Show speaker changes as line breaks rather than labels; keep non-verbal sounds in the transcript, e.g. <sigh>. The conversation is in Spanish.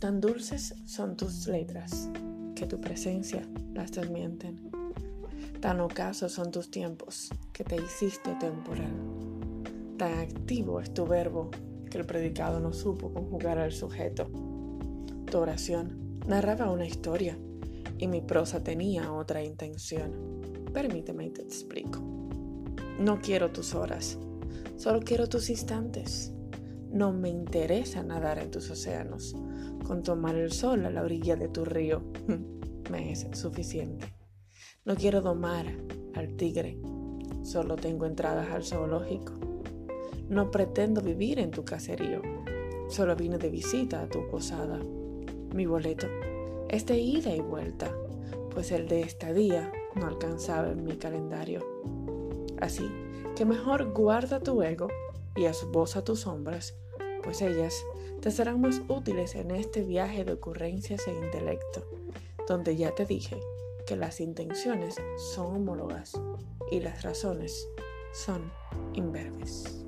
Tan dulces son tus letras que tu presencia las desmienten. Tan ocasos son tus tiempos que te hiciste temporal. Tan activo es tu verbo que el predicado no supo conjugar al sujeto. Tu oración narraba una historia y mi prosa tenía otra intención. Permíteme y te explico. No quiero tus horas, solo quiero tus instantes. No me interesa nadar en tus océanos, con tomar el sol a la orilla de tu río <laughs> me es suficiente. No quiero domar al tigre, solo tengo entradas al zoológico. No pretendo vivir en tu caserío, solo vine de visita a tu posada. Mi boleto es de ida y vuelta, pues el de estadía no alcanzaba en mi calendario. Así que mejor guarda tu ego y esboza tus sombras, pues ellas te serán más útiles en este viaje de ocurrencias e intelecto, donde ya te dije que las intenciones son homólogas y las razones son imberbes.